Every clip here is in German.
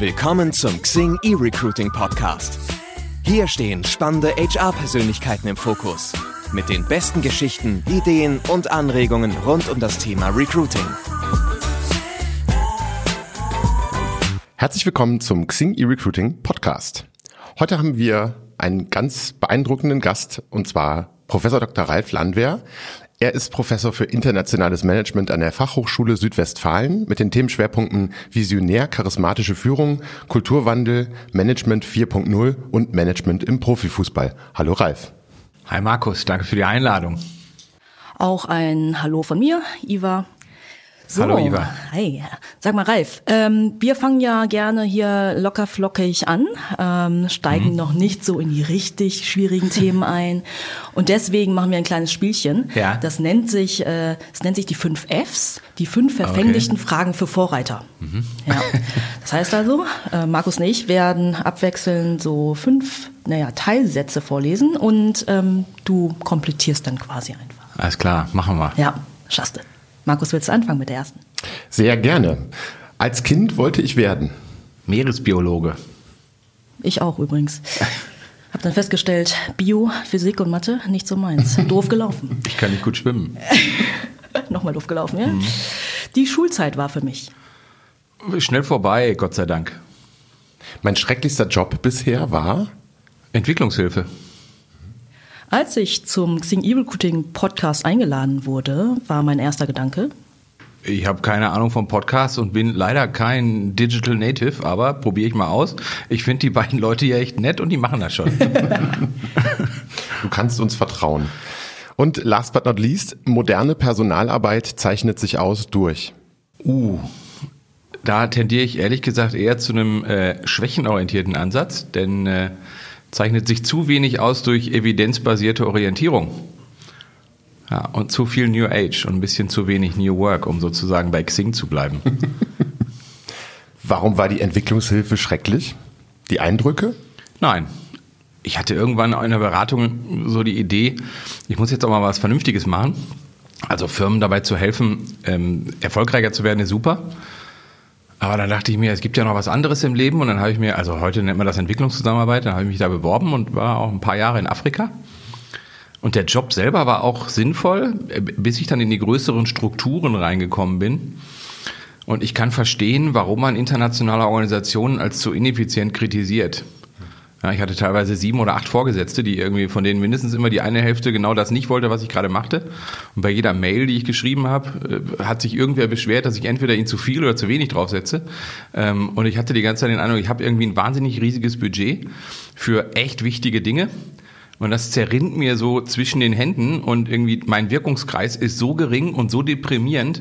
Willkommen zum Xing eRecruiting Podcast. Hier stehen spannende HR-Persönlichkeiten im Fokus. Mit den besten Geschichten, Ideen und Anregungen rund um das Thema Recruiting. Herzlich willkommen zum Xing eRecruiting Podcast. Heute haben wir einen ganz beeindruckenden Gast und zwar Professor Dr. Ralf Landwehr. Er ist Professor für internationales Management an der Fachhochschule Südwestfalen mit den Themenschwerpunkten Visionär, charismatische Führung, Kulturwandel, Management 4.0 und Management im Profifußball. Hallo Ralf. Hi Markus, danke für die Einladung. Auch ein Hallo von mir, Iva. So, Hallo Iva. Hi. Sag mal, Ralf, ähm, wir fangen ja gerne hier locker flockig an, ähm, steigen mhm. noch nicht so in die richtig schwierigen Themen ein. Und deswegen machen wir ein kleines Spielchen. Ja. Das nennt sich, äh, das nennt sich die fünf Fs, die fünf verfänglichen okay. Fragen für Vorreiter. Mhm. Ja. Das heißt also, äh, Markus und ich werden abwechselnd so fünf, naja, Teilsätze vorlesen und ähm, du komplettierst dann quasi einfach. Alles klar, machen wir. Ja, schaffst du. Markus, willst du anfangen mit der ersten? Sehr gerne. Als Kind wollte ich werden. Meeresbiologe. Ich auch übrigens. Hab dann festgestellt, Bio, Physik und Mathe, nicht so meins. Doof gelaufen. Ich kann nicht gut schwimmen. Nochmal doof gelaufen, ja? Mhm. Die Schulzeit war für mich. Schnell vorbei, Gott sei Dank. Mein schrecklichster Job bisher war? Entwicklungshilfe. Als ich zum Xing E-Recruiting Podcast eingeladen wurde, war mein erster Gedanke. Ich habe keine Ahnung vom Podcast und bin leider kein Digital Native, aber probiere ich mal aus. Ich finde die beiden Leute ja echt nett und die machen das schon. du kannst uns vertrauen. Und last but not least, moderne Personalarbeit zeichnet sich aus durch. Uh, da tendiere ich ehrlich gesagt eher zu einem äh, schwächenorientierten Ansatz, denn äh, zeichnet sich zu wenig aus durch evidenzbasierte Orientierung. Ja, und zu viel New Age und ein bisschen zu wenig New Work, um sozusagen bei Xing zu bleiben. Warum war die Entwicklungshilfe schrecklich? Die Eindrücke? Nein. Ich hatte irgendwann in der Beratung so die Idee, ich muss jetzt auch mal was Vernünftiges machen. Also Firmen dabei zu helfen, ähm, erfolgreicher zu werden, ist super. Aber dann dachte ich mir, es gibt ja noch was anderes im Leben und dann habe ich mir, also heute nennt man das Entwicklungszusammenarbeit, dann habe ich mich da beworben und war auch ein paar Jahre in Afrika. Und der Job selber war auch sinnvoll, bis ich dann in die größeren Strukturen reingekommen bin. Und ich kann verstehen, warum man internationale Organisationen als zu ineffizient kritisiert. Ja, ich hatte teilweise sieben oder acht Vorgesetzte, die irgendwie von denen mindestens immer die eine Hälfte genau das nicht wollte, was ich gerade machte. Und bei jeder Mail, die ich geschrieben habe, äh, hat sich irgendwer beschwert, dass ich entweder ihn zu viel oder zu wenig draufsetze. Ähm, und ich hatte die ganze Zeit den Eindruck, ich habe irgendwie ein wahnsinnig riesiges Budget für echt wichtige Dinge. Und das zerrinnt mir so zwischen den Händen und irgendwie mein Wirkungskreis ist so gering und so deprimierend,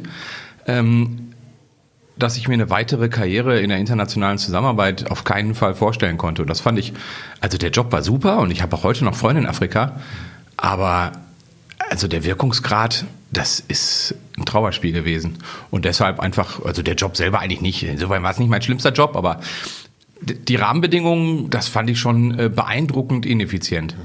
ähm, dass ich mir eine weitere Karriere in der internationalen Zusammenarbeit auf keinen Fall vorstellen konnte. Und das fand ich, also der Job war super und ich habe auch heute noch Freunde in Afrika, aber also der Wirkungsgrad, das ist ein Trauerspiel gewesen. Und deshalb einfach, also der Job selber eigentlich nicht. Insofern war es nicht mein schlimmster Job, aber die Rahmenbedingungen, das fand ich schon äh, beeindruckend ineffizient.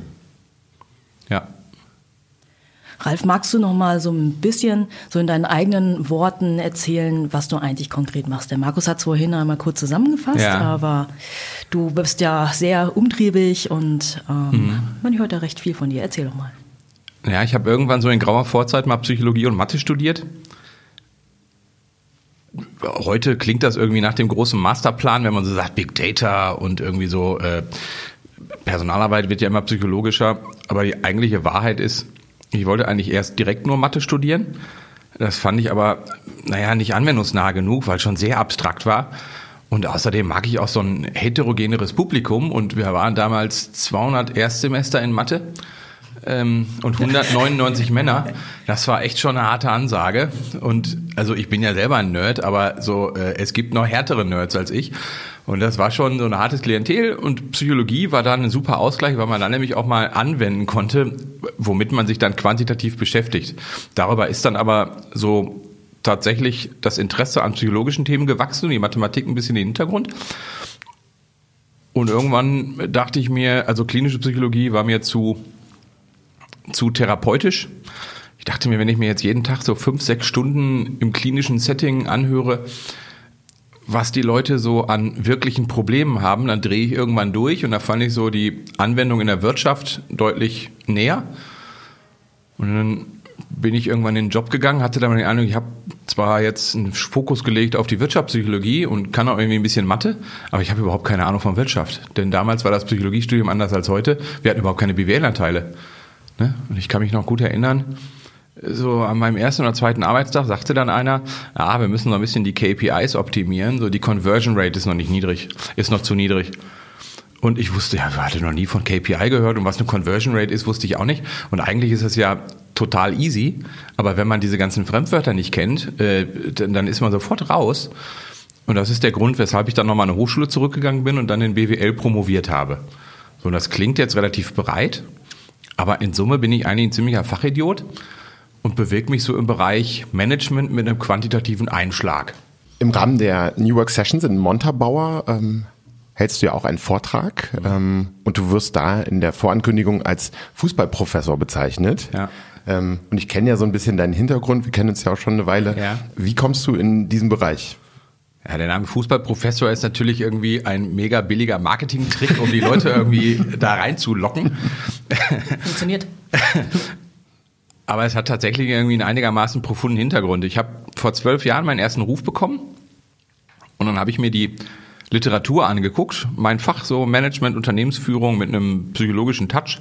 Ralf, magst du noch mal so ein bisschen so in deinen eigenen Worten erzählen, was du eigentlich konkret machst? Der Markus hat es vorhin einmal kurz zusammengefasst, ja. aber du bist ja sehr umtriebig und ähm, mhm. man hört ja recht viel von dir. Erzähl doch mal. Ja, ich habe irgendwann so in grauer Vorzeit mal Psychologie und Mathe studiert. Heute klingt das irgendwie nach dem großen Masterplan, wenn man so sagt Big Data und irgendwie so äh, Personalarbeit wird ja immer psychologischer, aber die eigentliche Wahrheit ist, ich wollte eigentlich erst direkt nur Mathe studieren. Das fand ich aber, naja, nicht anwendungsnah genug, weil es schon sehr abstrakt war. Und außerdem mag ich auch so ein heterogeneres Publikum und wir waren damals 200 Erstsemester in Mathe ähm, und 199 Männer. Das war echt schon eine harte Ansage. Und also ich bin ja selber ein Nerd, aber so äh, es gibt noch härtere Nerds als ich. Und das war schon so ein hartes Klientel und Psychologie war dann ein super Ausgleich, weil man dann nämlich auch mal anwenden konnte, womit man sich dann quantitativ beschäftigt. Darüber ist dann aber so tatsächlich das Interesse an psychologischen Themen gewachsen und die Mathematik ein bisschen in den Hintergrund. Und irgendwann dachte ich mir, also klinische Psychologie war mir zu, zu therapeutisch. Ich dachte mir, wenn ich mir jetzt jeden Tag so fünf, sechs Stunden im klinischen Setting anhöre, was die Leute so an wirklichen Problemen haben, dann drehe ich irgendwann durch und da fand ich so die Anwendung in der Wirtschaft deutlich näher. Und dann bin ich irgendwann in den Job gegangen, hatte dann den Eindruck, ich habe zwar jetzt einen Fokus gelegt auf die Wirtschaftspsychologie und kann auch irgendwie ein bisschen Mathe, aber ich habe überhaupt keine Ahnung von Wirtschaft. Denn damals war das Psychologiestudium anders als heute. Wir hatten überhaupt keine BWL-Anteile. Ne? Und ich kann mich noch gut erinnern, so an meinem ersten oder zweiten Arbeitstag sagte dann einer, ja, wir müssen noch ein bisschen die KPIs optimieren, so die Conversion Rate ist noch nicht niedrig, ist noch zu niedrig. Und ich wusste, ja, ich hatte noch nie von KPI gehört und was eine Conversion Rate ist, wusste ich auch nicht. Und eigentlich ist es ja total easy, aber wenn man diese ganzen Fremdwörter nicht kennt, äh, dann ist man sofort raus. Und das ist der Grund, weshalb ich dann nochmal eine Hochschule zurückgegangen bin und dann in BWL promoviert habe. So, und das klingt jetzt relativ breit, aber in Summe bin ich eigentlich ein ziemlicher Fachidiot und bewege mich so im Bereich Management mit einem quantitativen Einschlag. Im Rahmen der New Work Sessions in Montabaur ähm, hältst du ja auch einen Vortrag mhm. ähm, und du wirst da in der Vorankündigung als Fußballprofessor bezeichnet. Ja. Ähm, und ich kenne ja so ein bisschen deinen Hintergrund, wir kennen uns ja auch schon eine Weile. Ja. Wie kommst du in diesen Bereich? Ja, der Name Fußballprofessor ist natürlich irgendwie ein mega billiger Marketing-Trick, um die Leute irgendwie da reinzulocken. Funktioniert. Aber es hat tatsächlich irgendwie einen einigermaßen profunden Hintergrund. Ich habe vor zwölf Jahren meinen ersten Ruf bekommen und dann habe ich mir die Literatur angeguckt, mein Fach so Management, Unternehmensführung mit einem psychologischen Touch.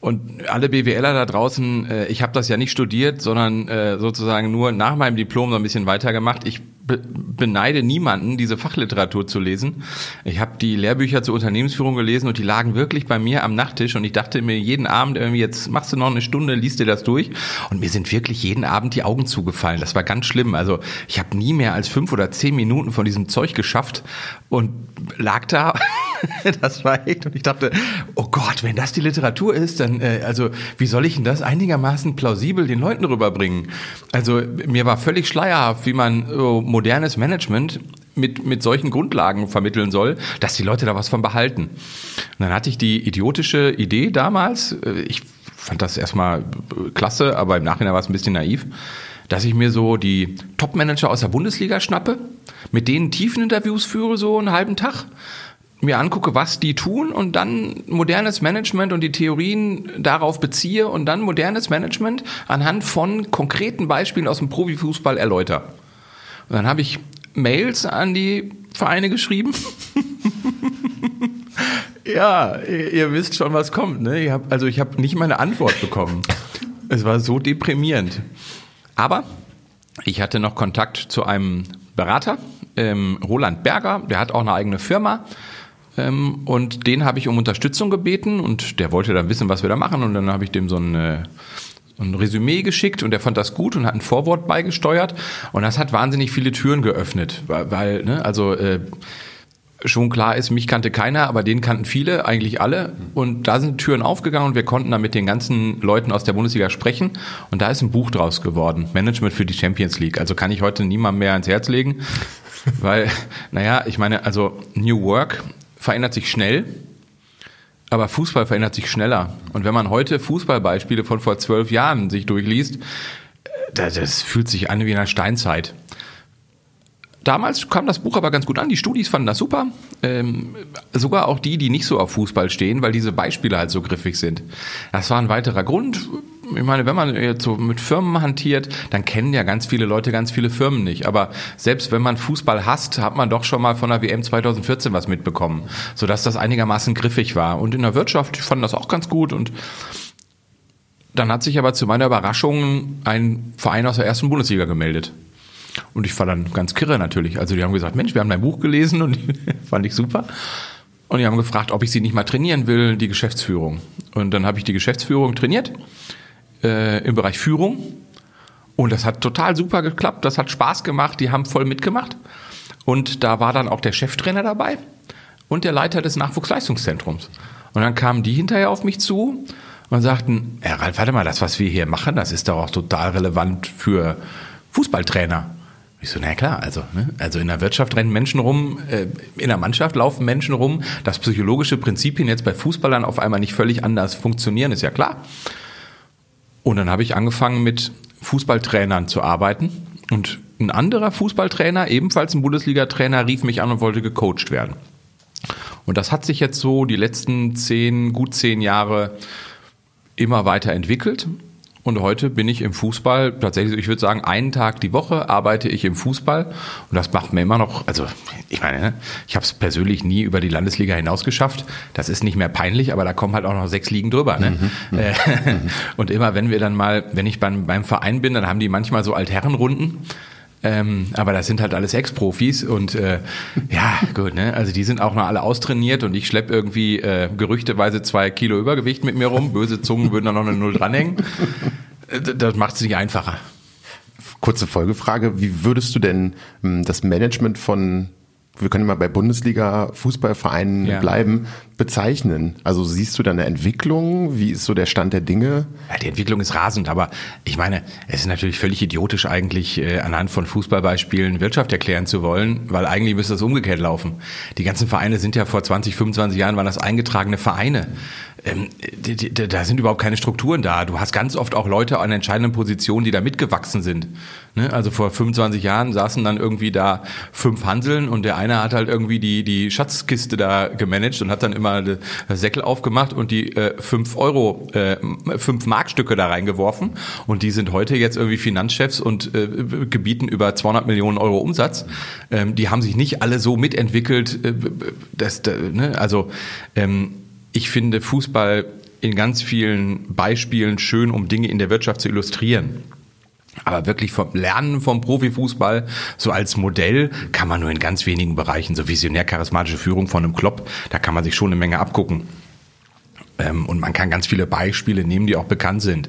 Und alle BWLer da draußen, äh, ich habe das ja nicht studiert, sondern äh, sozusagen nur nach meinem Diplom so ein bisschen weitergemacht. Ich be beneide niemanden, diese Fachliteratur zu lesen. Ich habe die Lehrbücher zur Unternehmensführung gelesen und die lagen wirklich bei mir am Nachttisch und ich dachte mir jeden Abend irgendwie, jetzt machst du noch eine Stunde, liest dir das durch und mir sind wirklich jeden Abend die Augen zugefallen. Das war ganz schlimm. Also ich habe nie mehr als fünf oder zehn Minuten von diesem Zeug geschafft und lag da. das war echt und ich dachte, oh Gott, wenn das die Literatur ist, dann äh, also wie soll ich denn das einigermaßen plausibel den Leuten rüberbringen? Also mir war völlig schleierhaft, wie man so modernes Management mit, mit solchen Grundlagen vermitteln soll, dass die Leute da was von behalten. Und dann hatte ich die idiotische Idee damals, äh, ich fand das erstmal klasse, aber im Nachhinein war es ein bisschen naiv, dass ich mir so die Top-Manager aus der Bundesliga schnappe, mit denen Tiefeninterviews führe, so einen halben Tag, mir angucke, was die tun und dann modernes Management und die Theorien darauf beziehe und dann modernes Management anhand von konkreten Beispielen aus dem Profifußball erläutere. Und dann habe ich Mails an die Vereine geschrieben. ja, ihr, ihr, wisst schon, was kommt. Ne? Ich hab, also ich habe nicht mal eine Antwort bekommen. es war so deprimierend. Aber ich hatte noch Kontakt zu einem Berater, ähm, Roland Berger, der hat auch eine eigene Firma. Ähm, und den habe ich um Unterstützung gebeten und der wollte dann wissen, was wir da machen. Und dann habe ich dem so ein äh, ein Resümee geschickt und er fand das gut und hat ein Vorwort beigesteuert. Und das hat wahnsinnig viele Türen geöffnet, weil, ne, also äh, schon klar ist, mich kannte keiner, aber den kannten viele, eigentlich alle. Und da sind Türen aufgegangen und wir konnten dann mit den ganzen Leuten aus der Bundesliga sprechen. Und da ist ein Buch draus geworden, Management für die Champions League. Also kann ich heute niemandem mehr ans Herz legen, weil, naja, ich meine, also New Work verändert sich schnell aber Fußball verändert sich schneller. Und wenn man heute Fußballbeispiele von vor zwölf Jahren sich durchliest, das, das fühlt sich an wie in der Steinzeit. Damals kam das Buch aber ganz gut an. Die Studis fanden das super. Ähm, sogar auch die, die nicht so auf Fußball stehen, weil diese Beispiele halt so griffig sind. Das war ein weiterer Grund ich meine, wenn man jetzt so mit Firmen hantiert, dann kennen ja ganz viele Leute ganz viele Firmen nicht. Aber selbst wenn man Fußball hasst, hat man doch schon mal von der WM 2014 was mitbekommen, sodass das einigermaßen griffig war. Und in der Wirtschaft fanden das auch ganz gut und dann hat sich aber zu meiner Überraschung ein Verein aus der ersten Bundesliga gemeldet. Und ich war dann ganz kirre natürlich. Also die haben gesagt, Mensch, wir haben dein Buch gelesen und fand ich super. Und die haben gefragt, ob ich sie nicht mal trainieren will, die Geschäftsführung. Und dann habe ich die Geschäftsführung trainiert äh, im Bereich Führung. Und das hat total super geklappt, das hat Spaß gemacht, die haben voll mitgemacht. Und da war dann auch der Cheftrainer dabei und der Leiter des Nachwuchsleistungszentrums. Und dann kamen die hinterher auf mich zu und sagten, Herr Ralf, warte mal, das, was wir hier machen, das ist doch auch total relevant für Fußballtrainer. Ich so, na klar, also, ne? also in der Wirtschaft rennen Menschen rum, äh, in der Mannschaft laufen Menschen rum, dass psychologische Prinzipien jetzt bei Fußballern auf einmal nicht völlig anders funktionieren, ist ja klar. Und dann habe ich angefangen mit Fußballtrainern zu arbeiten Und ein anderer Fußballtrainer, ebenfalls ein Bundesliga-Trainer, rief mich an und wollte gecoacht werden. Und das hat sich jetzt so die letzten zehn, gut zehn Jahre immer weiter entwickelt. Und heute bin ich im Fußball tatsächlich, ich würde sagen, einen Tag die Woche arbeite ich im Fußball. Und das macht mir immer noch, also ich meine, ne, ich habe es persönlich nie über die Landesliga hinaus geschafft. Das ist nicht mehr peinlich, aber da kommen halt auch noch sechs Ligen drüber. Ne? Mhm. Äh, und immer wenn wir dann mal, wenn ich beim, beim Verein bin, dann haben die manchmal so Altherrenrunden. Ähm, aber das sind halt alles Ex-Profis und äh, ja, gut, ne? Also die sind auch noch alle austrainiert und ich schlepp irgendwie äh, gerüchteweise zwei Kilo Übergewicht mit mir rum. Böse Zungen würden da noch eine Null dranhängen. Äh, das macht es nicht einfacher. Kurze Folgefrage, wie würdest du denn ähm, das Management von wir können mal bei Bundesliga Fußballvereinen ja. bleiben, bezeichnen? Also siehst du da eine Entwicklung? Wie ist so der Stand der Dinge? Ja, die Entwicklung ist rasend, aber ich meine, es ist natürlich völlig idiotisch eigentlich äh, anhand von Fußballbeispielen Wirtschaft erklären zu wollen, weil eigentlich müsste das umgekehrt laufen. Die ganzen Vereine sind ja vor 20, 25 Jahren waren das eingetragene Vereine. Ähm, da sind überhaupt keine Strukturen da. Du hast ganz oft auch Leute an entscheidenden Positionen, die da mitgewachsen sind. Ne? Also vor 25 Jahren saßen dann irgendwie da fünf Hanseln und der eine hat halt irgendwie die, die Schatzkiste da gemanagt und hat dann immer das Säckel aufgemacht und die äh, fünf Euro, äh, fünf Markstücke da reingeworfen. Und die sind heute jetzt irgendwie Finanzchefs und äh, gebieten über 200 Millionen Euro Umsatz. Ähm, die haben sich nicht alle so mitentwickelt. Äh, dass, ne? Also ähm, ich finde Fußball in ganz vielen Beispielen schön, um Dinge in der Wirtschaft zu illustrieren. Aber wirklich vom Lernen vom Profifußball, so als Modell, kann man nur in ganz wenigen Bereichen, so visionär-charismatische Führung von einem Klopp, da kann man sich schon eine Menge abgucken. Ähm, und man kann ganz viele Beispiele nehmen, die auch bekannt sind.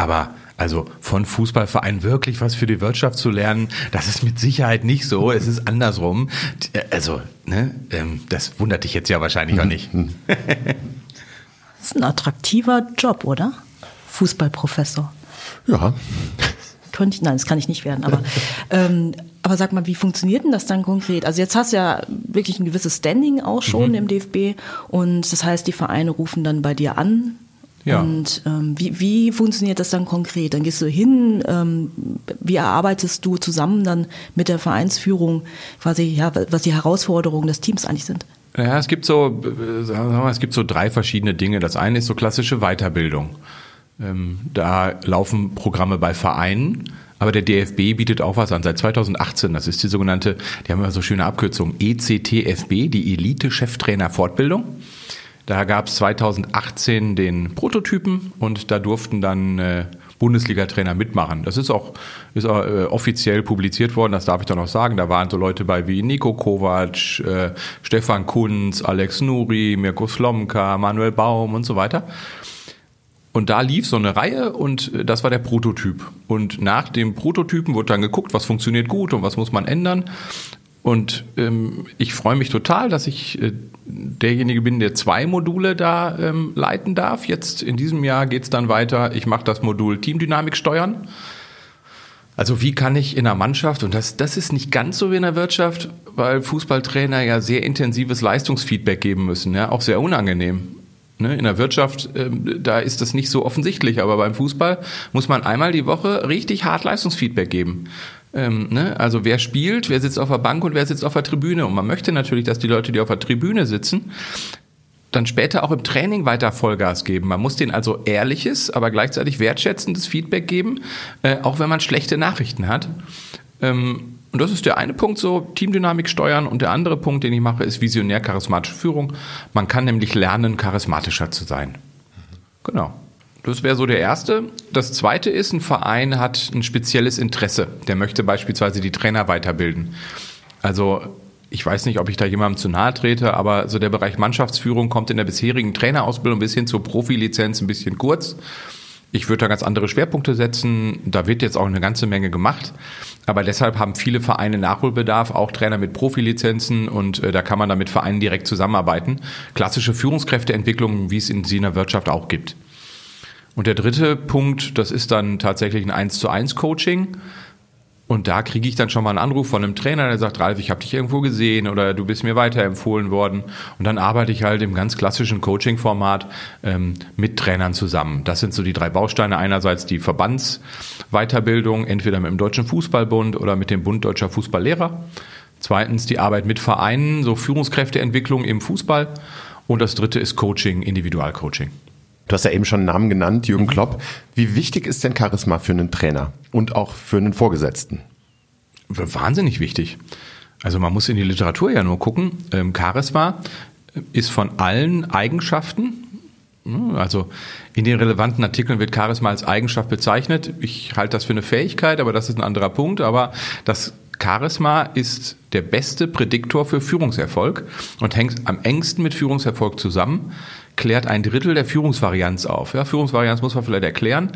Aber also von Fußballvereinen wirklich was für die Wirtschaft zu lernen, das ist mit Sicherheit nicht so. Es ist andersrum. Also, ne, ähm, das wundert dich jetzt ja wahrscheinlich auch nicht. das ist ein attraktiver Job, oder? Fußballprofessor. Ja. Könnte ich, nein, das kann ich nicht werden, aber, ähm, aber sag mal, wie funktioniert denn das dann konkret? Also jetzt hast du ja wirklich ein gewisses Standing auch schon mhm. im DFB und das heißt, die Vereine rufen dann bei dir an, ja. Und ähm, wie, wie funktioniert das dann konkret? Dann gehst du hin, ähm, wie erarbeitest du zusammen dann mit der Vereinsführung quasi, ja, was die Herausforderungen des Teams eigentlich sind? Ja, es gibt so, äh, sagen wir mal, es gibt so drei verschiedene Dinge. Das eine ist so klassische Weiterbildung. Ähm, da laufen Programme bei Vereinen, aber der DFB bietet auch was an. Seit 2018, das ist die sogenannte, die haben immer so schöne Abkürzung, ECTFB, die Elite-Cheftrainer Fortbildung. Da gab es 2018 den Prototypen und da durften dann äh, Bundesliga-Trainer mitmachen. Das ist auch, ist auch äh, offiziell publiziert worden, das darf ich doch noch sagen. Da waren so Leute bei wie Nico Kovac, äh, Stefan Kunz, Alex Nuri, Mirko Slomka, Manuel Baum und so weiter. Und da lief so eine Reihe und äh, das war der Prototyp. Und nach dem Prototypen wurde dann geguckt, was funktioniert gut und was muss man ändern. Und ähm, ich freue mich total, dass ich äh, derjenige bin, der zwei Module da ähm, leiten darf. Jetzt in diesem Jahr geht es dann weiter. Ich mache das Modul Teamdynamik steuern. Also wie kann ich in einer Mannschaft, und das, das ist nicht ganz so wie in der Wirtschaft, weil Fußballtrainer ja sehr intensives Leistungsfeedback geben müssen, ja, auch sehr unangenehm. Ne? In der Wirtschaft, ähm, da ist das nicht so offensichtlich, aber beim Fußball muss man einmal die Woche richtig hart Leistungsfeedback geben. Ähm, ne? Also wer spielt, wer sitzt auf der Bank und wer sitzt auf der Tribüne. Und man möchte natürlich, dass die Leute, die auf der Tribüne sitzen, dann später auch im Training weiter Vollgas geben. Man muss denen also ehrliches, aber gleichzeitig wertschätzendes Feedback geben, äh, auch wenn man schlechte Nachrichten hat. Ähm, und das ist der eine Punkt, so Teamdynamik steuern. Und der andere Punkt, den ich mache, ist visionär charismatische Führung. Man kann nämlich lernen, charismatischer zu sein. Genau. Das wäre so der erste. Das zweite ist, ein Verein hat ein spezielles Interesse. Der möchte beispielsweise die Trainer weiterbilden. Also ich weiß nicht, ob ich da jemandem zu nahe trete, aber so der Bereich Mannschaftsführung kommt in der bisherigen Trainerausbildung ein bisschen zur Profilizenz ein bisschen kurz. Ich würde da ganz andere Schwerpunkte setzen. Da wird jetzt auch eine ganze Menge gemacht. Aber deshalb haben viele Vereine Nachholbedarf, auch Trainer mit Profilizenzen und äh, da kann man dann mit Vereinen direkt zusammenarbeiten. Klassische Führungskräfteentwicklung, wie es in der Wirtschaft auch gibt. Und der dritte Punkt, das ist dann tatsächlich ein 1 zu 1 Coaching. Und da kriege ich dann schon mal einen Anruf von einem Trainer, der sagt, Ralf, ich habe dich irgendwo gesehen oder du bist mir weiterempfohlen worden. Und dann arbeite ich halt im ganz klassischen Coaching-Format ähm, mit Trainern zusammen. Das sind so die drei Bausteine. Einerseits die Verbandsweiterbildung, entweder mit dem Deutschen Fußballbund oder mit dem Bund Deutscher Fußballlehrer. Zweitens die Arbeit mit Vereinen, so Führungskräfteentwicklung im Fußball. Und das dritte ist Coaching, Individualcoaching. Du hast ja eben schon einen Namen genannt, Jürgen Klopp. Wie wichtig ist denn Charisma für einen Trainer und auch für einen Vorgesetzten? Wahnsinnig wichtig. Also man muss in die Literatur ja nur gucken. Ähm, Charisma ist von allen Eigenschaften, ne, also in den relevanten Artikeln wird Charisma als Eigenschaft bezeichnet. Ich halte das für eine Fähigkeit, aber das ist ein anderer Punkt. Aber das Charisma ist der beste Prädiktor für Führungserfolg und hängt am engsten mit Führungserfolg zusammen klärt ein Drittel der Führungsvarianz auf. Ja, Führungsvarianz muss man vielleicht erklären.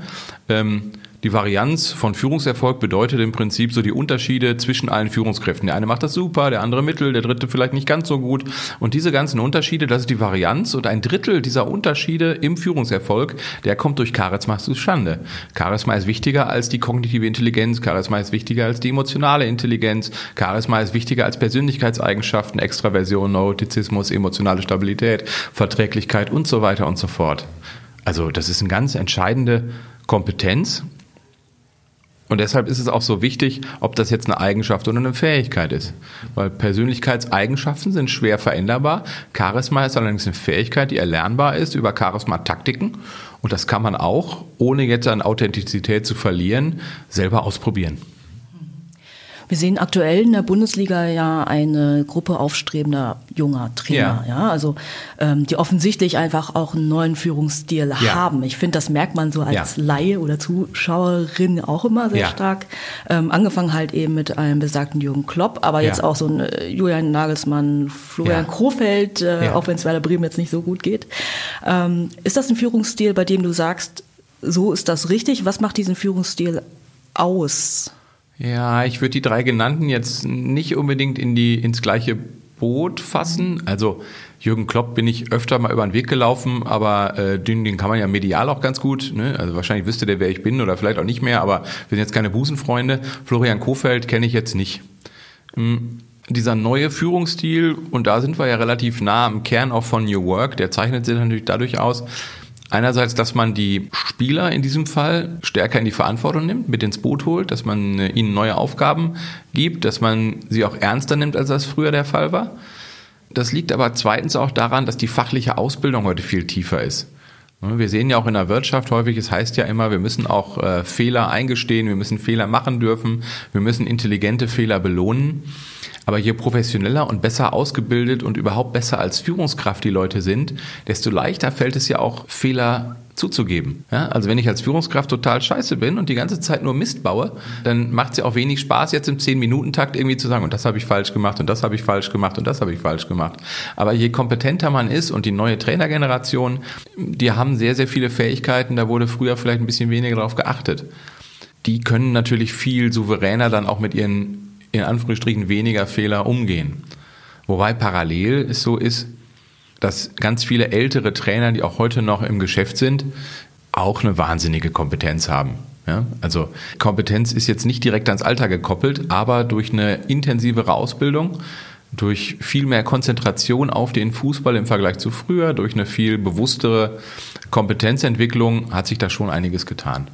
Ähm, die Varianz von Führungserfolg bedeutet im Prinzip so die Unterschiede zwischen allen Führungskräften. Der eine macht das super, der andere mittel, der dritte vielleicht nicht ganz so gut. Und diese ganzen Unterschiede, das ist die Varianz. Und ein Drittel dieser Unterschiede im Führungserfolg, der kommt durch Charisma zustande. Charisma ist wichtiger als die kognitive Intelligenz, Charisma ist wichtiger als die emotionale Intelligenz, Charisma ist wichtiger als Persönlichkeitseigenschaften, Extraversion, Neurotizismus, emotionale Stabilität, Verträglichkeit und so weiter und so fort. Also das ist eine ganz entscheidende Kompetenz, und deshalb ist es auch so wichtig, ob das jetzt eine Eigenschaft oder eine Fähigkeit ist. Weil Persönlichkeitseigenschaften sind schwer veränderbar. Charisma ist allerdings eine Fähigkeit, die erlernbar ist über Charisma-Taktiken. Und das kann man auch, ohne jetzt an Authentizität zu verlieren, selber ausprobieren. Wir sehen aktuell in der Bundesliga ja eine Gruppe aufstrebender junger Trainer, ja, ja also ähm, die offensichtlich einfach auch einen neuen Führungsstil ja. haben. Ich finde, das merkt man so als ja. Laie oder Zuschauerin auch immer sehr ja. stark. Ähm, angefangen halt eben mit einem besagten Jürgen Klopp, aber jetzt auch so ein äh, Julian Nagelsmann, Florian Krofeld, äh, auch wenn es Werder Bremen jetzt nicht so gut geht. Ähm, ist das ein Führungsstil, bei dem du sagst, so ist das richtig? Was macht diesen Führungsstil aus? Ja, ich würde die drei genannten jetzt nicht unbedingt in die, ins gleiche Boot fassen. Also Jürgen Klopp bin ich öfter mal über den Weg gelaufen, aber äh, den, den kann man ja medial auch ganz gut. Ne? Also wahrscheinlich wüsste der, wer ich bin oder vielleicht auch nicht mehr, aber wir sind jetzt keine Busenfreunde. Florian Kofeld kenne ich jetzt nicht. Hm, dieser neue Führungsstil, und da sind wir ja relativ nah am Kern auch von New Work, der zeichnet sich natürlich dadurch aus, Einerseits, dass man die Spieler in diesem Fall stärker in die Verantwortung nimmt, mit ins Boot holt, dass man äh, ihnen neue Aufgaben gibt, dass man sie auch ernster nimmt, als das früher der Fall war. Das liegt aber zweitens auch daran, dass die fachliche Ausbildung heute viel tiefer ist. Wir sehen ja auch in der Wirtschaft häufig, es heißt ja immer, wir müssen auch äh, Fehler eingestehen, wir müssen Fehler machen dürfen, wir müssen intelligente Fehler belohnen. Aber je professioneller und besser ausgebildet und überhaupt besser als Führungskraft die Leute sind, desto leichter fällt es ja auch, Fehler zuzugeben. Ja, also wenn ich als Führungskraft total scheiße bin und die ganze Zeit nur Mist baue, dann macht es ja auch wenig Spaß, jetzt im 10-Minuten-Takt irgendwie zu sagen, und das habe ich falsch gemacht und das habe ich falsch gemacht und das habe ich falsch gemacht. Aber je kompetenter man ist und die neue Trainergeneration, die haben sehr, sehr viele Fähigkeiten, da wurde früher vielleicht ein bisschen weniger darauf geachtet. Die können natürlich viel souveräner dann auch mit ihren in Anführungsstrichen weniger Fehler umgehen. Wobei parallel es so ist, dass ganz viele ältere Trainer, die auch heute noch im Geschäft sind, auch eine wahnsinnige Kompetenz haben. Ja, also Kompetenz ist jetzt nicht direkt ans Alter gekoppelt, aber durch eine intensivere Ausbildung, durch viel mehr Konzentration auf den Fußball im Vergleich zu früher, durch eine viel bewusstere Kompetenzentwicklung hat sich da schon einiges getan.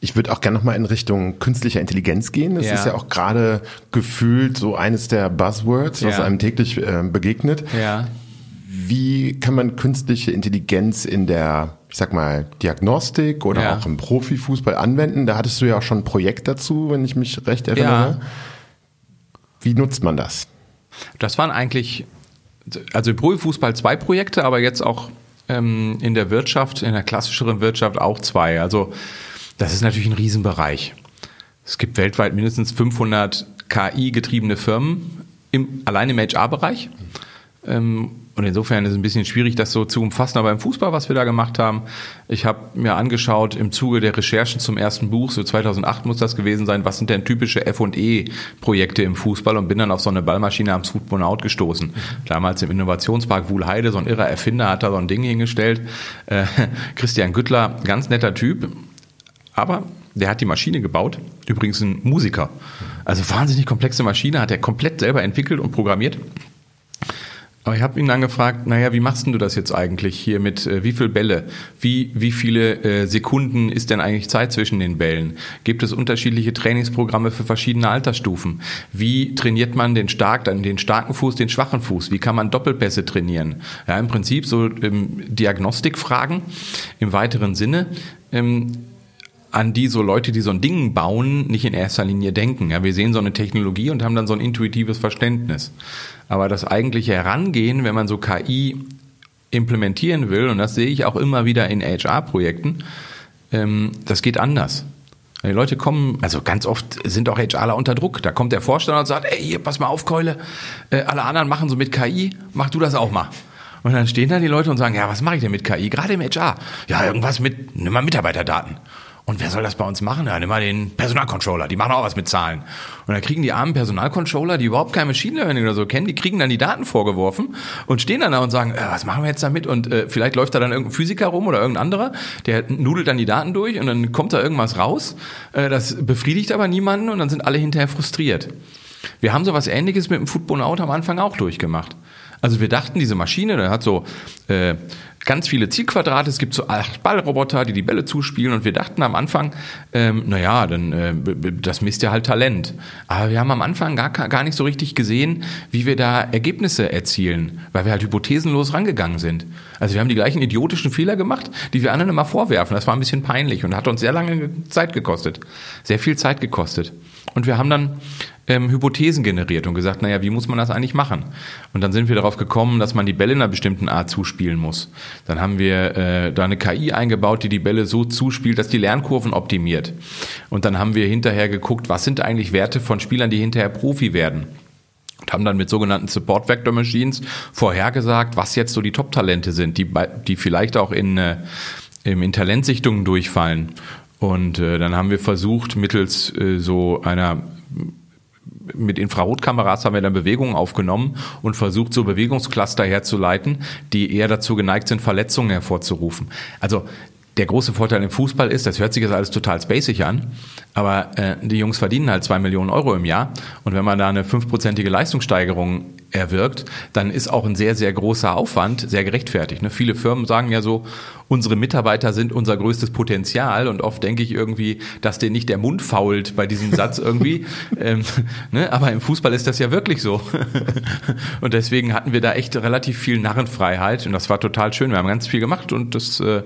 Ich würde auch gerne nochmal in Richtung künstlicher Intelligenz gehen. Das ja. ist ja auch gerade gefühlt so eines der Buzzwords, was ja. einem täglich äh, begegnet. Ja. Wie kann man künstliche Intelligenz in der, ich sag mal, Diagnostik oder ja. auch im Profifußball anwenden? Da hattest du ja auch schon ein Projekt dazu, wenn ich mich recht erinnere. Wie nutzt man das? Das waren eigentlich, also im Profifußball zwei Projekte, aber jetzt auch ähm, in der Wirtschaft, in der klassischeren Wirtschaft auch zwei. Also das ist natürlich ein Riesenbereich. Es gibt weltweit mindestens 500 KI-getriebene Firmen, im, allein im HR-Bereich. Ähm, und insofern ist es ein bisschen schwierig, das so zu umfassen. Aber im Fußball, was wir da gemacht haben, ich habe mir angeschaut im Zuge der Recherchen zum ersten Buch, so 2008 muss das gewesen sein, was sind denn typische F&E-Projekte im Fußball und bin dann auf so eine Ballmaschine am Football Out gestoßen. Damals im Innovationspark Wuhlheide, so ein irrer Erfinder hat da so ein Ding hingestellt. Äh, Christian Güttler, ganz netter Typ, aber der hat die Maschine gebaut. Übrigens ein Musiker. Also wahnsinnig komplexe Maschine, hat er komplett selber entwickelt und programmiert. Aber ich habe ihn dann gefragt, naja, wie machst denn du das jetzt eigentlich hier mit äh, wie viel Bälle? Wie, wie viele äh, Sekunden ist denn eigentlich Zeit zwischen den Bällen? Gibt es unterschiedliche Trainingsprogramme für verschiedene Altersstufen? Wie trainiert man den, stark, dann den starken Fuß, den schwachen Fuß? Wie kann man Doppelpässe trainieren? Ja, im Prinzip so ähm, Diagnostikfragen im weiteren Sinne. Ähm, an die so Leute, die so ein Ding bauen, nicht in erster Linie denken. Ja, wir sehen so eine Technologie und haben dann so ein intuitives Verständnis. Aber das eigentliche Herangehen, wenn man so KI implementieren will, und das sehe ich auch immer wieder in HR-Projekten, ähm, das geht anders. Die Leute kommen, also ganz oft sind auch HRler unter Druck. Da kommt der Vorstand und sagt, ey, hier, pass mal auf, Keule, äh, alle anderen machen so mit KI, mach du das auch mal. Und dann stehen da die Leute und sagen, ja, was mache ich denn mit KI? Gerade im HR. Ja, irgendwas mit, nimm mal Mitarbeiterdaten. Und wer soll das bei uns machen? Ja, nimm mal den Personalcontroller, die machen auch was mit Zahlen. Und dann kriegen die armen Personalcontroller, die überhaupt kein Machine Learning oder so kennen, die kriegen dann die Daten vorgeworfen und stehen dann da und sagen, äh, was machen wir jetzt damit? Und äh, vielleicht läuft da dann irgendein Physiker rum oder irgendein anderer, der nudelt dann die Daten durch und dann kommt da irgendwas raus. Äh, das befriedigt aber niemanden und dann sind alle hinterher frustriert. Wir haben sowas ähnliches mit dem Football Out am Anfang auch durchgemacht. Also wir dachten, diese Maschine, der hat so äh, ganz viele Zielquadrate, es gibt so acht Ballroboter, die die Bälle zuspielen und wir dachten am Anfang, ähm, naja, dann äh, das misst ja halt Talent. Aber wir haben am Anfang gar, gar nicht so richtig gesehen, wie wir da Ergebnisse erzielen, weil wir halt hypothesenlos rangegangen sind. Also wir haben die gleichen idiotischen Fehler gemacht, die wir anderen immer vorwerfen. Das war ein bisschen peinlich und hat uns sehr lange Zeit gekostet. Sehr viel Zeit gekostet. Und wir haben dann ähm, Hypothesen generiert und gesagt, naja, wie muss man das eigentlich machen? Und dann sind wir darauf gekommen, dass man die Bälle in einer bestimmten Art zuspielen muss. Dann haben wir äh, da eine KI eingebaut, die die Bälle so zuspielt, dass die Lernkurven optimiert. Und dann haben wir hinterher geguckt, was sind eigentlich Werte von Spielern, die hinterher Profi werden und haben dann mit sogenannten Support Vector Machines vorhergesagt, was jetzt so die Top-Talente sind, die, die vielleicht auch in, äh, in Talentsichtungen durchfallen. Und äh, dann haben wir versucht, mittels äh, so einer mit Infrarotkameras haben wir dann Bewegungen aufgenommen und versucht, so Bewegungscluster herzuleiten, die eher dazu geneigt sind, Verletzungen hervorzurufen. Also der große Vorteil im Fußball ist, das hört sich jetzt alles total spacig an, aber äh, die Jungs verdienen halt zwei Millionen Euro im Jahr und wenn man da eine fünfprozentige Leistungssteigerung erwirkt, dann ist auch ein sehr, sehr großer Aufwand sehr gerechtfertigt. Ne? Viele Firmen sagen ja so, unsere Mitarbeiter sind unser größtes Potenzial und oft denke ich irgendwie, dass denen nicht der Mund fault bei diesem Satz irgendwie. ähm, ne? Aber im Fußball ist das ja wirklich so. und deswegen hatten wir da echt relativ viel Narrenfreiheit und das war total schön. Wir haben ganz viel gemacht und das äh,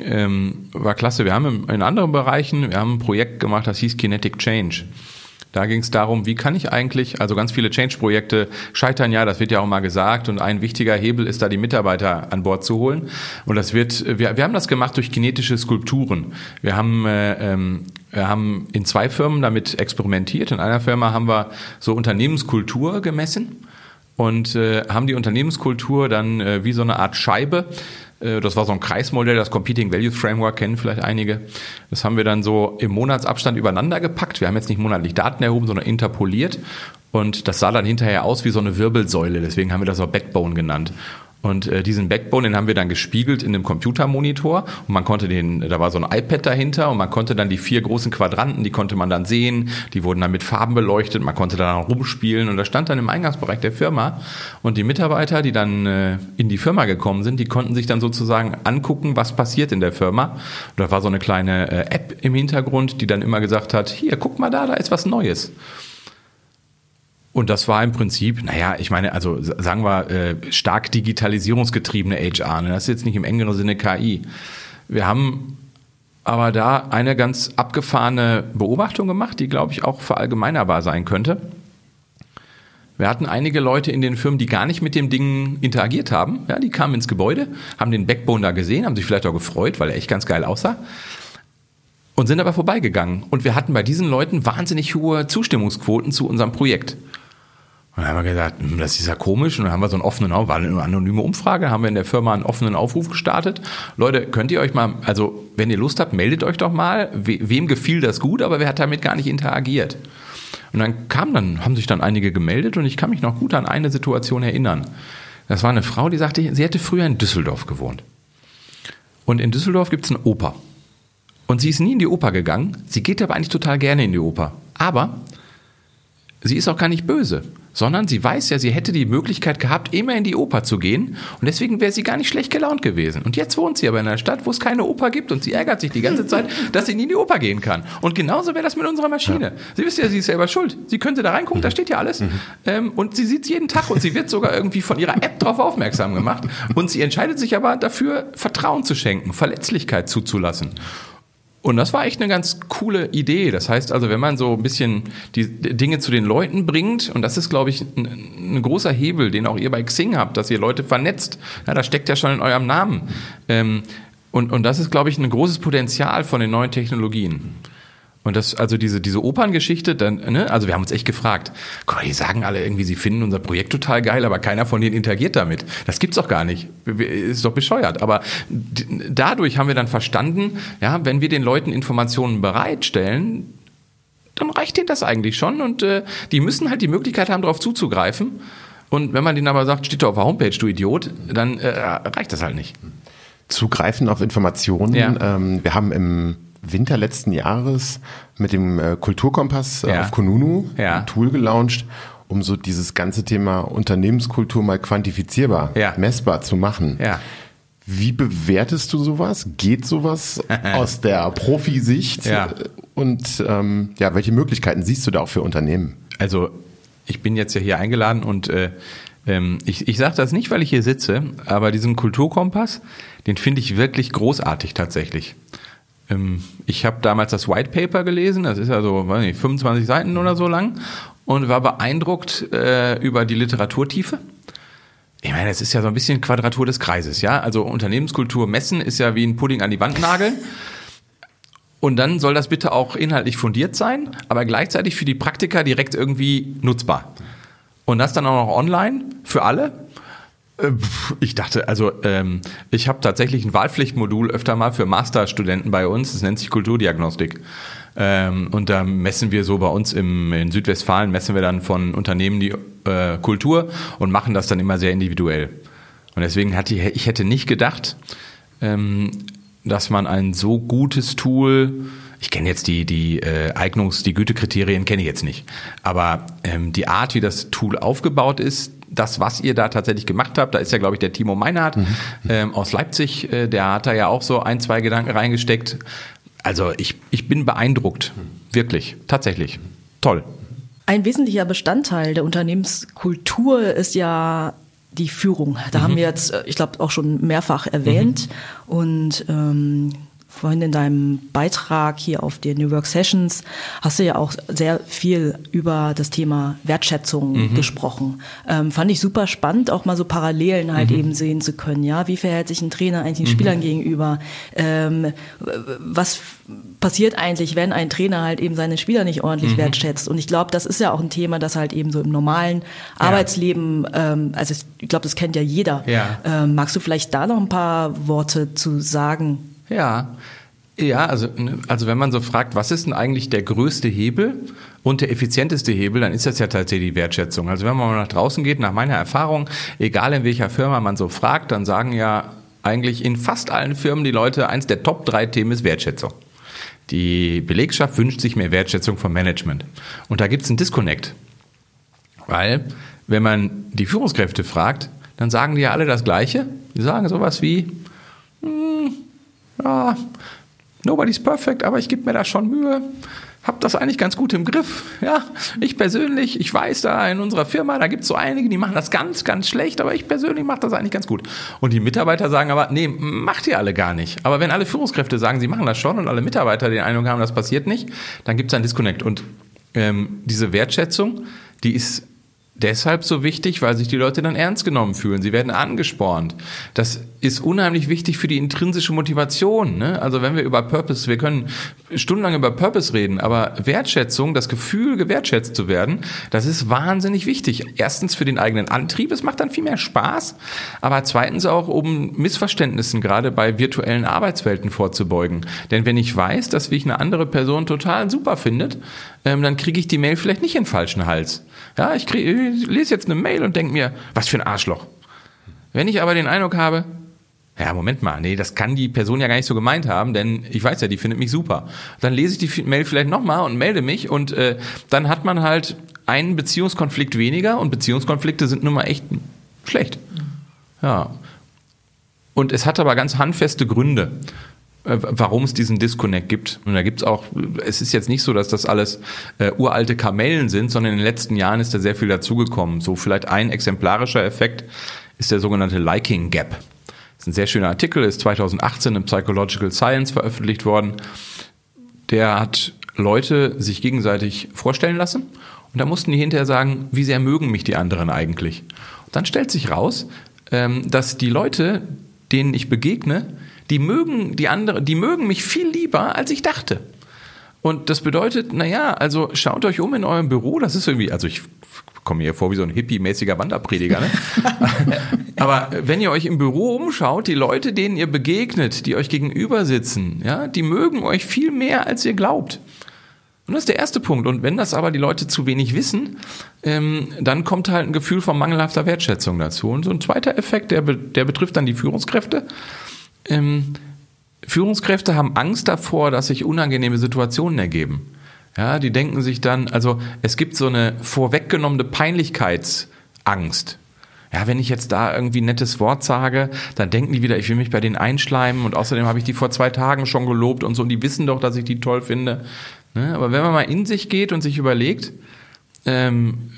ähm, war klasse. Wir haben in anderen Bereichen, wir haben ein Projekt gemacht, das hieß Kinetic Change. Da ging es darum, wie kann ich eigentlich, also ganz viele Change-Projekte scheitern ja, das wird ja auch mal gesagt, und ein wichtiger Hebel ist da, die Mitarbeiter an Bord zu holen. Und das wird, wir, wir haben das gemacht durch kinetische Skulpturen. Wir haben, äh, ähm, wir haben in zwei Firmen damit experimentiert. In einer Firma haben wir so Unternehmenskultur gemessen und äh, haben die Unternehmenskultur dann äh, wie so eine Art Scheibe das war so ein Kreismodell, das Competing Values Framework kennen vielleicht einige. Das haben wir dann so im Monatsabstand übereinander gepackt. Wir haben jetzt nicht monatlich Daten erhoben, sondern interpoliert. Und das sah dann hinterher aus wie so eine Wirbelsäule. Deswegen haben wir das auch Backbone genannt. Und äh, diesen Backbone, den haben wir dann gespiegelt in dem Computermonitor. Und man konnte den, da war so ein iPad dahinter und man konnte dann die vier großen Quadranten, die konnte man dann sehen, die wurden dann mit Farben beleuchtet, man konnte dann rumspielen. Und das stand dann im Eingangsbereich der Firma. Und die Mitarbeiter, die dann äh, in die Firma gekommen sind, die konnten sich dann sozusagen angucken, was passiert in der Firma. Und da war so eine kleine äh, App im Hintergrund, die dann immer gesagt hat, hier, guck mal da, da ist was Neues. Und das war im Prinzip, naja, ich meine, also sagen wir, äh, stark digitalisierungsgetriebene HR. Ne? Das ist jetzt nicht im engeren Sinne KI. Wir haben aber da eine ganz abgefahrene Beobachtung gemacht, die, glaube ich, auch verallgemeinerbar sein könnte. Wir hatten einige Leute in den Firmen, die gar nicht mit dem Ding interagiert haben. Ja, die kamen ins Gebäude, haben den Backbone da gesehen, haben sich vielleicht auch gefreut, weil er echt ganz geil aussah. Und sind aber vorbeigegangen. Und wir hatten bei diesen Leuten wahnsinnig hohe Zustimmungsquoten zu unserem Projekt. Und dann haben wir gesagt, hm, das ist ja komisch. Und dann haben wir so einen offenen, war eine anonyme Umfrage, haben wir in der Firma einen offenen Aufruf gestartet. Leute, könnt ihr euch mal, also wenn ihr Lust habt, meldet euch doch mal. We wem gefiel das gut, aber wer hat damit gar nicht interagiert? Und dann kam dann, haben sich dann einige gemeldet und ich kann mich noch gut an eine Situation erinnern. Das war eine Frau, die sagte, sie hätte früher in Düsseldorf gewohnt. Und in Düsseldorf gibt es einen Oper. Und sie ist nie in die Oper gegangen. Sie geht aber eigentlich total gerne in die Oper. Aber sie ist auch gar nicht böse sondern sie weiß ja, sie hätte die Möglichkeit gehabt, immer in die Oper zu gehen und deswegen wäre sie gar nicht schlecht gelaunt gewesen. Und jetzt wohnt sie aber in einer Stadt, wo es keine Oper gibt und sie ärgert sich die ganze Zeit, dass sie nie in die Oper gehen kann. Und genauso wäre das mit unserer Maschine. Ja. Sie wisst ja, sie ist selber schuld. Sie könnte da reingucken, mhm. da steht ja alles. Mhm. Ähm, und sie sieht es jeden Tag und sie wird sogar irgendwie von ihrer App darauf aufmerksam gemacht. Und sie entscheidet sich aber dafür, Vertrauen zu schenken, Verletzlichkeit zuzulassen. Und das war echt eine ganz coole Idee. Das heißt also, wenn man so ein bisschen die Dinge zu den Leuten bringt, und das ist, glaube ich, ein, ein großer Hebel, den auch ihr bei Xing habt, dass ihr Leute vernetzt. Ja, das steckt ja schon in eurem Namen. Ähm, und, und das ist, glaube ich, ein großes Potenzial von den neuen Technologien. Und das, also diese, diese Operngeschichte, dann, ne, also wir haben uns echt gefragt, guck mal, die sagen alle irgendwie, sie finden unser Projekt total geil, aber keiner von denen interagiert damit. Das gibt's doch gar nicht. Ist doch bescheuert. Aber dadurch haben wir dann verstanden, ja, wenn wir den Leuten Informationen bereitstellen, dann reicht denen das eigentlich schon und äh, die müssen halt die Möglichkeit haben, darauf zuzugreifen. Und wenn man denen aber sagt, steht doch auf der Homepage, du Idiot, dann äh, reicht das halt nicht. Zugreifen auf Informationen. Ja. Ähm, wir haben im Winter letzten Jahres mit dem äh, Kulturkompass äh, ja. auf Konunu ja. ein Tool gelauncht, um so dieses ganze Thema Unternehmenskultur mal quantifizierbar, ja. messbar zu machen. Wie bewertest du sowas? Geht sowas aus der Profisicht? Ja. Und ähm, ja, welche Möglichkeiten siehst du da auch für Unternehmen? Also ich bin jetzt ja hier eingeladen und äh, ähm, ich, ich sage das nicht, weil ich hier sitze, aber diesen Kulturkompass, den finde ich wirklich großartig tatsächlich. Ähm, ich habe damals das White Paper gelesen, das ist ja so weiß nicht, 25 Seiten oder so lang und war beeindruckt äh, über die Literaturtiefe. Ich meine, es ist ja so ein bisschen Quadratur des Kreises, ja. Also Unternehmenskultur messen ist ja wie ein Pudding an die Wand nageln. Und dann soll das bitte auch inhaltlich fundiert sein, aber gleichzeitig für die Praktiker direkt irgendwie nutzbar. Und das dann auch noch online für alle. Äh, ich dachte, also ähm, ich habe tatsächlich ein Wahlpflichtmodul öfter mal für Masterstudenten bei uns. Das nennt sich Kulturdiagnostik. Ähm, und da messen wir so bei uns im, in Südwestfalen, messen wir dann von Unternehmen die äh, Kultur und machen das dann immer sehr individuell. Und deswegen hatte ich, ich hätte nicht gedacht, ähm, dass man ein so gutes Tool ich kenne jetzt die, die äh, Eignungs-, die Gütekriterien kenne ich jetzt nicht. Aber ähm, die Art, wie das Tool aufgebaut ist, das, was ihr da tatsächlich gemacht habt, da ist ja, glaube ich, der Timo Meinhardt mhm. ähm, aus Leipzig, äh, der hat da ja auch so ein, zwei Gedanken reingesteckt. Also ich, ich bin beeindruckt, wirklich, tatsächlich. Toll. Ein wesentlicher Bestandteil der Unternehmenskultur ist ja die Führung. Da mhm. haben wir jetzt, äh, ich glaube, auch schon mehrfach erwähnt. Mhm. Und ähm, vorhin in deinem Beitrag hier auf den New Work Sessions hast du ja auch sehr viel über das Thema Wertschätzung mhm. gesprochen. Ähm, fand ich super spannend, auch mal so Parallelen halt mhm. eben sehen zu können. Ja, wie verhält sich ein Trainer eigentlich den mhm. Spielern gegenüber? Ähm, was passiert eigentlich, wenn ein Trainer halt eben seine Spieler nicht ordentlich mhm. wertschätzt? Und ich glaube, das ist ja auch ein Thema, das halt eben so im normalen ja. Arbeitsleben, ähm, also ich glaube, das kennt ja jeder. Ja. Ähm, magst du vielleicht da noch ein paar Worte zu sagen? Ja, ja, also, ne, also wenn man so fragt, was ist denn eigentlich der größte Hebel und der effizienteste Hebel, dann ist das ja tatsächlich die Wertschätzung. Also wenn man mal nach draußen geht, nach meiner Erfahrung, egal in welcher Firma man so fragt, dann sagen ja eigentlich in fast allen Firmen die Leute, eins der Top drei Themen ist Wertschätzung. Die Belegschaft wünscht sich mehr Wertschätzung vom Management. Und da gibt es einen Disconnect. Weil, wenn man die Führungskräfte fragt, dann sagen die ja alle das Gleiche. Die sagen sowas wie, hm, ja, nobody's perfect, aber ich gebe mir da schon Mühe. Hab das eigentlich ganz gut im Griff. Ja, ich persönlich, ich weiß da in unserer Firma, da gibt es so einige, die machen das ganz, ganz schlecht, aber ich persönlich mache das eigentlich ganz gut. Und die Mitarbeiter sagen aber, nee, macht ihr alle gar nicht. Aber wenn alle Führungskräfte sagen, sie machen das schon und alle Mitarbeiter den Eindruck haben, das passiert nicht, dann gibt es einen Disconnect. Und ähm, diese Wertschätzung, die ist deshalb so wichtig, weil sich die Leute dann ernst genommen fühlen. Sie werden angespornt. Das ist unheimlich wichtig für die intrinsische Motivation. Ne? Also wenn wir über Purpose, wir können stundenlang über Purpose reden, aber Wertschätzung, das Gefühl, gewertschätzt zu werden, das ist wahnsinnig wichtig. Erstens für den eigenen Antrieb, es macht dann viel mehr Spaß, aber zweitens auch, um Missverständnissen gerade bei virtuellen Arbeitswelten vorzubeugen. Denn wenn ich weiß, dass mich eine andere Person total super findet, ähm, dann kriege ich die Mail vielleicht nicht in den falschen Hals. Ja, ich, krieg, ich lese jetzt eine Mail und denke mir, was für ein Arschloch. Wenn ich aber den Eindruck habe, ja, Moment mal, nee, das kann die Person ja gar nicht so gemeint haben, denn ich weiß ja, die findet mich super. Dann lese ich die Mail vielleicht nochmal und melde mich und äh, dann hat man halt einen Beziehungskonflikt weniger und Beziehungskonflikte sind nun mal echt schlecht. Ja. Und es hat aber ganz handfeste Gründe, warum es diesen Disconnect gibt. Und da gibt es auch, es ist jetzt nicht so, dass das alles äh, uralte Kamellen sind, sondern in den letzten Jahren ist da sehr viel dazugekommen. So vielleicht ein exemplarischer Effekt ist der sogenannte Liking Gap. Das ist ein sehr schöner Artikel, ist 2018 im Psychological Science veröffentlicht worden. Der hat Leute sich gegenseitig vorstellen lassen und da mussten die hinterher sagen, wie sehr mögen mich die anderen eigentlich. Und dann stellt sich raus, ähm, dass die Leute, denen ich begegne, die mögen die andere, die mögen mich viel lieber, als ich dachte. Und das bedeutet, naja, also schaut euch um in eurem Büro, das ist irgendwie, also ich komme mir vor wie so ein hippie-mäßiger Wanderprediger, ne? Aber wenn ihr euch im Büro umschaut, die Leute, denen ihr begegnet, die euch gegenüber sitzen, ja, die mögen euch viel mehr, als ihr glaubt. Und das ist der erste Punkt. Und wenn das aber die Leute zu wenig wissen, ähm, dann kommt halt ein Gefühl von mangelhafter Wertschätzung dazu. Und so ein zweiter Effekt, der, der betrifft dann die Führungskräfte. Ähm, Führungskräfte haben Angst davor, dass sich unangenehme Situationen ergeben. Ja, die denken sich dann, also es gibt so eine vorweggenommene Peinlichkeitsangst. Ja, wenn ich jetzt da irgendwie ein nettes Wort sage, dann denken die wieder, ich will mich bei denen einschleimen und außerdem habe ich die vor zwei Tagen schon gelobt und so und die wissen doch, dass ich die toll finde. Ne? Aber wenn man mal in sich geht und sich überlegt, ähm,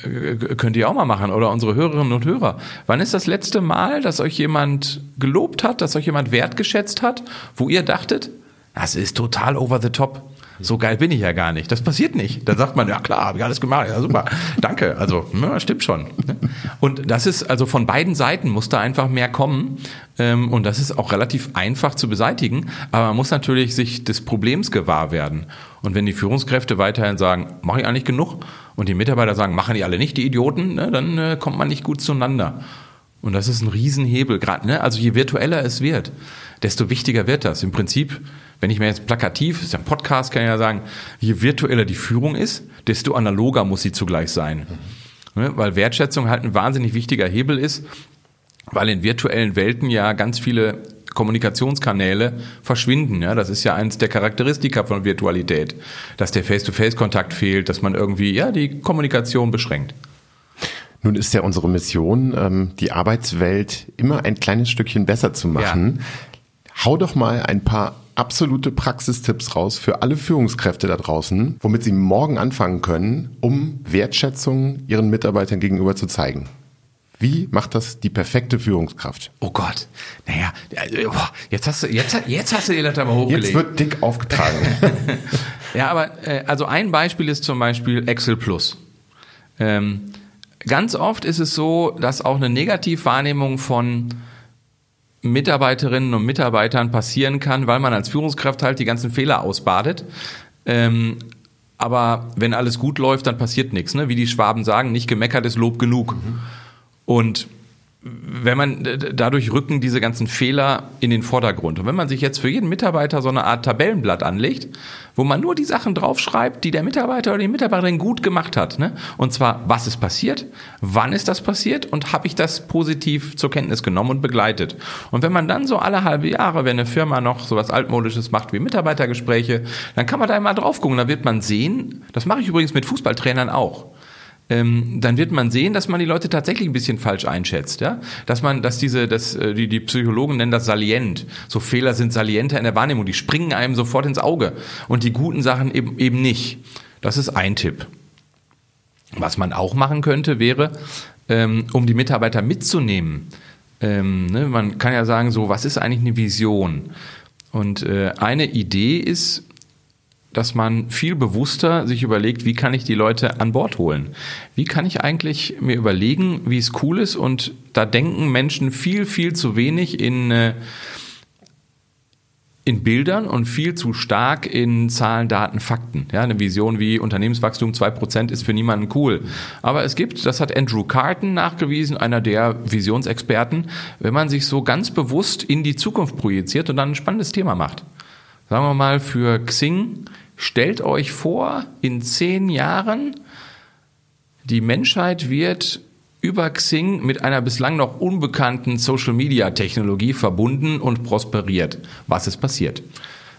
könnt ihr auch mal machen oder unsere Hörerinnen und Hörer. Wann ist das letzte Mal, dass euch jemand gelobt hat, dass euch jemand wertgeschätzt hat, wo ihr dachtet, das ist total over the top. So geil bin ich ja gar nicht. Das passiert nicht. Da sagt man, ja klar, habe ich alles gemacht, ja super, danke. Also, ja, stimmt schon. Ne? Und das ist, also von beiden Seiten muss da einfach mehr kommen. Ähm, und das ist auch relativ einfach zu beseitigen. Aber man muss natürlich sich des Problems gewahr werden. Und wenn die Führungskräfte weiterhin sagen, mache ich eigentlich genug? Und die Mitarbeiter sagen, machen die alle nicht, die Idioten, ne? dann äh, kommt man nicht gut zueinander. Und das ist ein Riesenhebel, gerade, ne? Also je virtueller es wird, desto wichtiger wird das. Im Prinzip wenn ich mir jetzt plakativ, ist ja ein Podcast, kann ich ja sagen, je virtueller die Führung ist, desto analoger muss sie zugleich sein. Mhm. Weil Wertschätzung halt ein wahnsinnig wichtiger Hebel ist, weil in virtuellen Welten ja ganz viele Kommunikationskanäle verschwinden. Ja, das ist ja eines der Charakteristika von Virtualität, dass der Face-to-Face-Kontakt fehlt, dass man irgendwie ja die Kommunikation beschränkt. Nun ist ja unsere Mission, ähm, die Arbeitswelt immer ein kleines Stückchen besser zu machen. Ja. Hau doch mal ein paar absolute Praxistipps raus für alle Führungskräfte da draußen, womit sie morgen anfangen können, um Wertschätzung ihren Mitarbeitern gegenüber zu zeigen. Wie macht das die perfekte Führungskraft? Oh Gott. Naja, jetzt hast du, jetzt, jetzt hast du die Letter mal hochgelegt. Jetzt wird dick aufgetragen. ja, aber, äh, also ein Beispiel ist zum Beispiel Excel Plus. Ähm, ganz oft ist es so, dass auch eine Negativwahrnehmung von Mitarbeiterinnen und Mitarbeitern passieren kann, weil man als Führungskraft halt die ganzen Fehler ausbadet. Ähm, aber wenn alles gut läuft, dann passiert nichts. Ne? Wie die Schwaben sagen, nicht gemeckert ist Lob genug. Mhm. Und wenn man dadurch rücken diese ganzen Fehler in den Vordergrund. Und wenn man sich jetzt für jeden Mitarbeiter so eine Art Tabellenblatt anlegt, wo man nur die Sachen draufschreibt, die der Mitarbeiter oder die Mitarbeiterin gut gemacht hat. Ne? Und zwar, was ist passiert, wann ist das passiert und habe ich das positiv zur Kenntnis genommen und begleitet. Und wenn man dann so alle halbe Jahre, wenn eine Firma noch so was Altmodisches macht wie Mitarbeitergespräche, dann kann man da immer drauf gucken. Da wird man sehen, das mache ich übrigens mit Fußballtrainern auch ähm, dann wird man sehen, dass man die Leute tatsächlich ein bisschen falsch einschätzt, ja, dass man, dass diese, dass äh, die, die Psychologen nennen das salient. So Fehler sind salienter in der Wahrnehmung, die springen einem sofort ins Auge und die guten Sachen eben eben nicht. Das ist ein Tipp. Was man auch machen könnte, wäre, ähm, um die Mitarbeiter mitzunehmen. Ähm, ne, man kann ja sagen, so, was ist eigentlich eine Vision? Und äh, eine Idee ist, dass man viel bewusster sich überlegt, wie kann ich die Leute an Bord holen? Wie kann ich eigentlich mir überlegen, wie es cool ist? Und da denken Menschen viel, viel zu wenig in, äh, in Bildern und viel zu stark in Zahlen, Daten, Fakten. Ja, eine Vision wie Unternehmenswachstum 2% ist für niemanden cool. Aber es gibt, das hat Andrew Carton nachgewiesen, einer der Visionsexperten, wenn man sich so ganz bewusst in die Zukunft projiziert und dann ein spannendes Thema macht sagen wir mal, für Xing, stellt euch vor, in zehn Jahren, die Menschheit wird über Xing mit einer bislang noch unbekannten Social-Media-Technologie verbunden und prosperiert. Was ist passiert?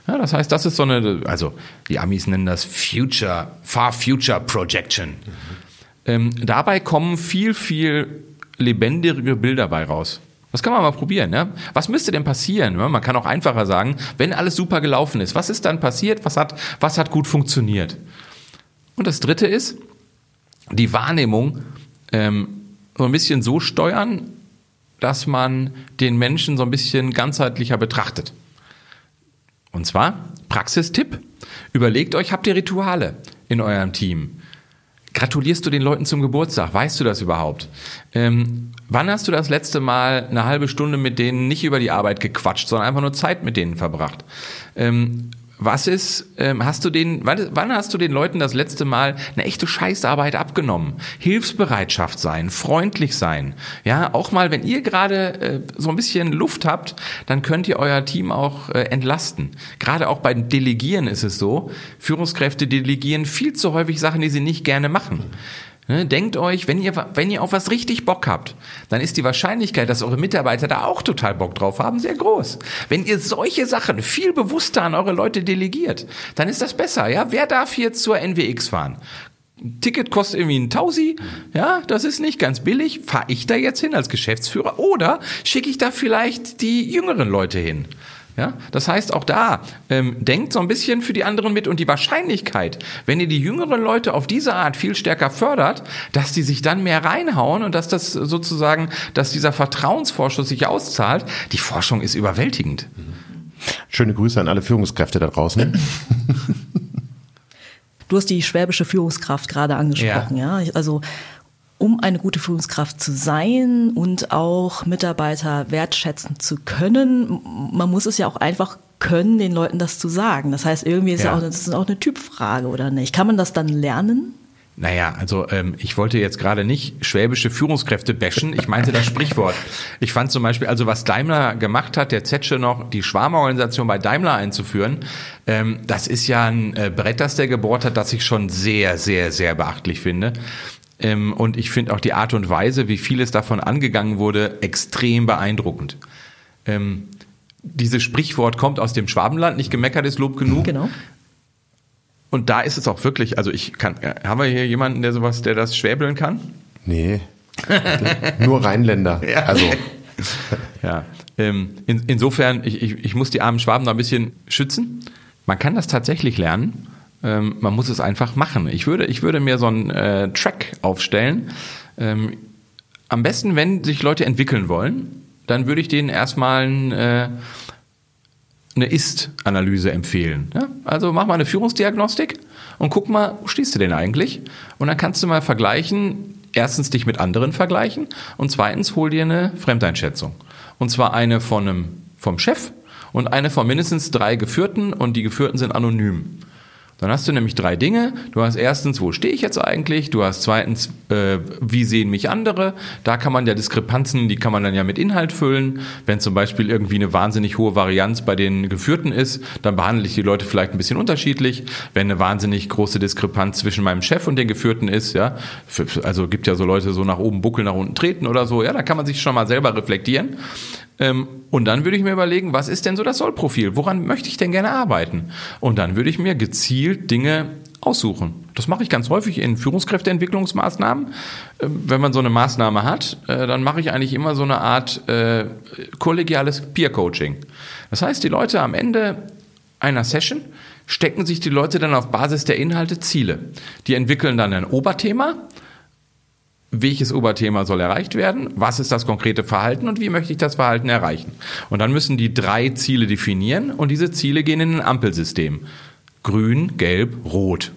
Ja, das heißt, das ist so eine, also die Amis nennen das Future, Far Future Projection. Mhm. Ähm, dabei kommen viel, viel lebendigere Bilder bei raus. Das kann man mal probieren. Ja? Was müsste denn passieren? Man kann auch einfacher sagen, wenn alles super gelaufen ist, was ist dann passiert? Was hat, was hat gut funktioniert? Und das Dritte ist, die Wahrnehmung ähm, so ein bisschen so steuern, dass man den Menschen so ein bisschen ganzheitlicher betrachtet. Und zwar, Praxistipp, überlegt euch, habt ihr Rituale in eurem Team? Gratulierst du den Leuten zum Geburtstag? Weißt du das überhaupt? Ähm, wann hast du das letzte Mal eine halbe Stunde mit denen nicht über die Arbeit gequatscht, sondern einfach nur Zeit mit denen verbracht? Ähm, was ist, ähm, hast du den, wann, wann hast du den Leuten das letzte Mal eine echte Scheißarbeit abgenommen? Hilfsbereitschaft sein, freundlich sein. Ja, auch mal, wenn ihr gerade äh, so ein bisschen Luft habt, dann könnt ihr euer Team auch äh, entlasten. Gerade auch beim Delegieren ist es so, Führungskräfte delegieren viel zu häufig Sachen, die sie nicht gerne machen. Ne, denkt euch, wenn ihr, wenn ihr auf was richtig Bock habt, dann ist die Wahrscheinlichkeit, dass eure Mitarbeiter da auch total Bock drauf haben, sehr groß. Wenn ihr solche Sachen viel bewusster an eure Leute delegiert, dann ist das besser. Ja, wer darf jetzt zur NWX fahren? Ticket kostet irgendwie ein Tausi, ja, das ist nicht ganz billig. Fahre ich da jetzt hin als Geschäftsführer oder schicke ich da vielleicht die jüngeren Leute hin? Ja, das heißt, auch da ähm, denkt so ein bisschen für die anderen mit und die Wahrscheinlichkeit, wenn ihr die jüngeren Leute auf diese Art viel stärker fördert, dass die sich dann mehr reinhauen und dass das sozusagen, dass dieser Vertrauensvorschuss sich auszahlt, die Forschung ist überwältigend. Schöne Grüße an alle Führungskräfte da draußen. Du hast die schwäbische Führungskraft gerade angesprochen, ja. ja? Also um eine gute Führungskraft zu sein und auch Mitarbeiter wertschätzen zu können, man muss es ja auch einfach können, den Leuten das zu sagen. Das heißt, irgendwie ist ja, ja auch, das ist auch eine Typfrage, oder nicht? Kann man das dann lernen? Naja, also ähm, ich wollte jetzt gerade nicht schwäbische Führungskräfte bashen, ich meinte das Sprichwort. Ich fand zum Beispiel, also was Daimler gemacht hat, der Zetsche noch, die Schwarmorganisation bei Daimler einzuführen, ähm, das ist ja ein äh, Brett, das der gebohrt hat, das ich schon sehr, sehr, sehr beachtlich finde. Ähm, und ich finde auch die Art und Weise, wie vieles davon angegangen wurde, extrem beeindruckend. Ähm, dieses Sprichwort kommt aus dem Schwabenland, nicht gemeckert ist Lob genug. Genau. Und da ist es auch wirklich, also ich kann, äh, haben wir hier jemanden, der sowas, der das schwäbeln kann? Nee. Nur Rheinländer. Ja. Also. ja. Ähm, in, insofern, ich, ich, ich muss die armen Schwaben da ein bisschen schützen. Man kann das tatsächlich lernen. Ähm, man muss es einfach machen. Ich würde, ich würde mir so einen äh, Track aufstellen. Ähm, am besten, wenn sich Leute entwickeln wollen, dann würde ich denen erstmal ein, äh, eine Ist-Analyse empfehlen. Ja? Also mach mal eine Führungsdiagnostik und guck mal, wo stehst du denn eigentlich? Und dann kannst du mal vergleichen, erstens dich mit anderen vergleichen und zweitens hol dir eine Fremdeinschätzung. Und zwar eine von einem, vom Chef und eine von mindestens drei Geführten und die Geführten sind anonym. Dann hast du nämlich drei Dinge. Du hast erstens, wo stehe ich jetzt eigentlich? Du hast zweitens, äh, wie sehen mich andere? Da kann man ja Diskrepanzen, die kann man dann ja mit Inhalt füllen. Wenn zum Beispiel irgendwie eine wahnsinnig hohe Varianz bei den Geführten ist, dann behandle ich die Leute vielleicht ein bisschen unterschiedlich. Wenn eine wahnsinnig große Diskrepanz zwischen meinem Chef und den Geführten ist, ja, also gibt ja so Leute so nach oben buckeln, nach unten treten oder so, ja, da kann man sich schon mal selber reflektieren. Ähm, und dann würde ich mir überlegen, was ist denn so das Sollprofil? Woran möchte ich denn gerne arbeiten? Und dann würde ich mir gezielt Dinge aussuchen. Das mache ich ganz häufig in Führungskräfteentwicklungsmaßnahmen. Ähm, wenn man so eine Maßnahme hat, äh, dann mache ich eigentlich immer so eine Art äh, kollegiales Peer-Coaching. Das heißt, die Leute am Ende einer Session stecken sich die Leute dann auf Basis der Inhalte Ziele. Die entwickeln dann ein Oberthema welches Oberthema soll erreicht werden, was ist das konkrete Verhalten und wie möchte ich das Verhalten erreichen. Und dann müssen die drei Ziele definieren und diese Ziele gehen in ein Ampelsystem. Grün, Gelb, Rot.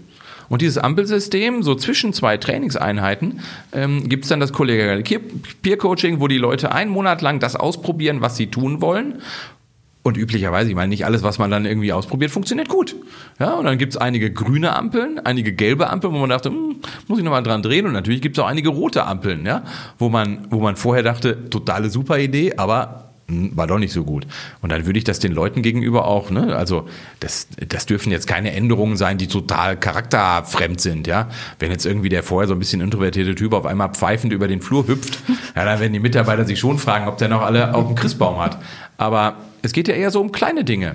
Und dieses Ampelsystem, so zwischen zwei Trainingseinheiten, ähm, gibt es dann das kollegiale Peer Coaching, wo die Leute einen Monat lang das ausprobieren, was sie tun wollen und üblicherweise, ich meine, nicht alles, was man dann irgendwie ausprobiert, funktioniert gut. Ja, und dann gibt's einige grüne Ampeln, einige gelbe Ampeln, wo man dachte, hm, muss ich nochmal dran drehen. Und natürlich gibt's auch einige rote Ampeln, ja, wo man, wo man vorher dachte, totale super Idee, aber war doch nicht so gut. Und dann würde ich das den Leuten gegenüber auch, ne, also das, das dürfen jetzt keine Änderungen sein, die total charakterfremd sind, ja. Wenn jetzt irgendwie der vorher so ein bisschen introvertierte Typ auf einmal pfeifend über den Flur hüpft, ja, dann werden die Mitarbeiter sich schon fragen, ob der noch alle auf dem Christbaum hat. Aber es geht ja eher so um kleine Dinge.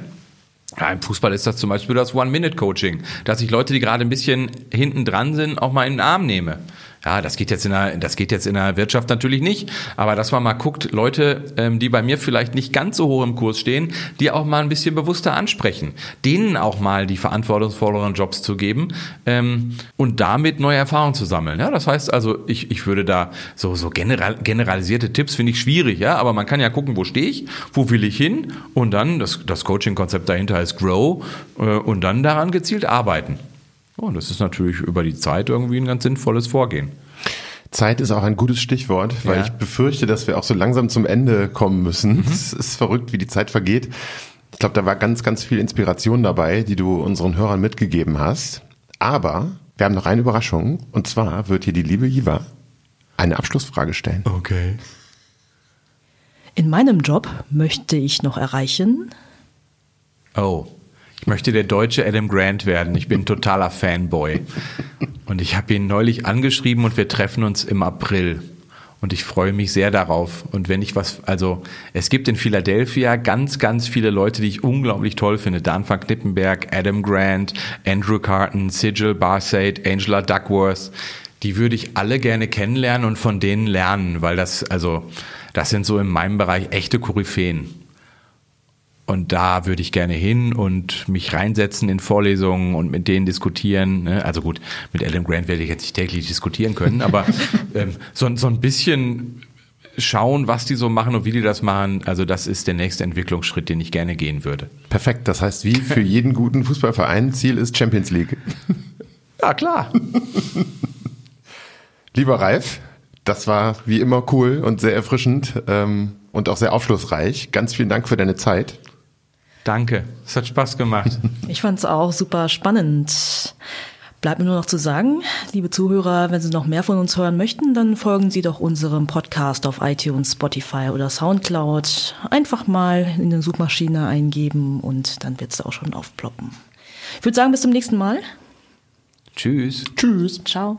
Ja, Im Fußball ist das zum Beispiel das One-Minute-Coaching, dass ich Leute, die gerade ein bisschen hinten dran sind, auch mal in den Arm nehme. Ja, das geht jetzt in der, das geht jetzt in der Wirtschaft natürlich nicht, aber dass man mal guckt, Leute, ähm, die bei mir vielleicht nicht ganz so hoch im Kurs stehen, die auch mal ein bisschen bewusster ansprechen, denen auch mal die verantwortungsvolleren Jobs zu geben ähm, und damit neue Erfahrungen zu sammeln. Ja, das heißt also, ich, ich würde da so, so general, generalisierte Tipps finde ich schwierig, ja, aber man kann ja gucken, wo stehe ich, wo will ich hin und dann, das, das Coaching-Konzept dahinter heißt Grow äh, und dann daran gezielt arbeiten. Und das ist natürlich über die Zeit irgendwie ein ganz sinnvolles Vorgehen. Zeit ist auch ein gutes Stichwort, weil ja. ich befürchte, dass wir auch so langsam zum Ende kommen müssen. Mhm. Es ist verrückt, wie die Zeit vergeht. Ich glaube, da war ganz, ganz viel Inspiration dabei, die du unseren Hörern mitgegeben hast. Aber wir haben noch eine Überraschung. Und zwar wird hier die liebe Jiva eine Abschlussfrage stellen. Okay. In meinem Job möchte ich noch erreichen. Oh. Ich möchte der deutsche Adam Grant werden. Ich bin totaler Fanboy. Und ich habe ihn neulich angeschrieben und wir treffen uns im April. Und ich freue mich sehr darauf. Und wenn ich was, also es gibt in Philadelphia ganz, ganz viele Leute, die ich unglaublich toll finde. Dan van Knippenberg, Adam Grant, Andrew Carton, Sigil Barsade, Angela Duckworth. Die würde ich alle gerne kennenlernen und von denen lernen, weil das, also, das sind so in meinem Bereich echte Koryphäen. Und da würde ich gerne hin und mich reinsetzen in Vorlesungen und mit denen diskutieren. Ne? Also gut, mit Alan Grant werde ich jetzt nicht täglich diskutieren können, aber ähm, so, so ein bisschen schauen, was die so machen und wie die das machen. Also das ist der nächste Entwicklungsschritt, den ich gerne gehen würde. Perfekt. Das heißt, wie für jeden guten Fußballverein, Ziel ist Champions League. Ja, klar. Lieber Ralf, das war wie immer cool und sehr erfrischend ähm, und auch sehr aufschlussreich. Ganz vielen Dank für deine Zeit. Danke, es hat Spaß gemacht. Ich fand es auch super spannend. Bleibt mir nur noch zu sagen, liebe Zuhörer, wenn Sie noch mehr von uns hören möchten, dann folgen Sie doch unserem Podcast auf iTunes, Spotify oder Soundcloud. Einfach mal in der Suchmaschine eingeben und dann wird es auch schon aufploppen. Ich würde sagen, bis zum nächsten Mal. Tschüss. Tschüss. Ciao.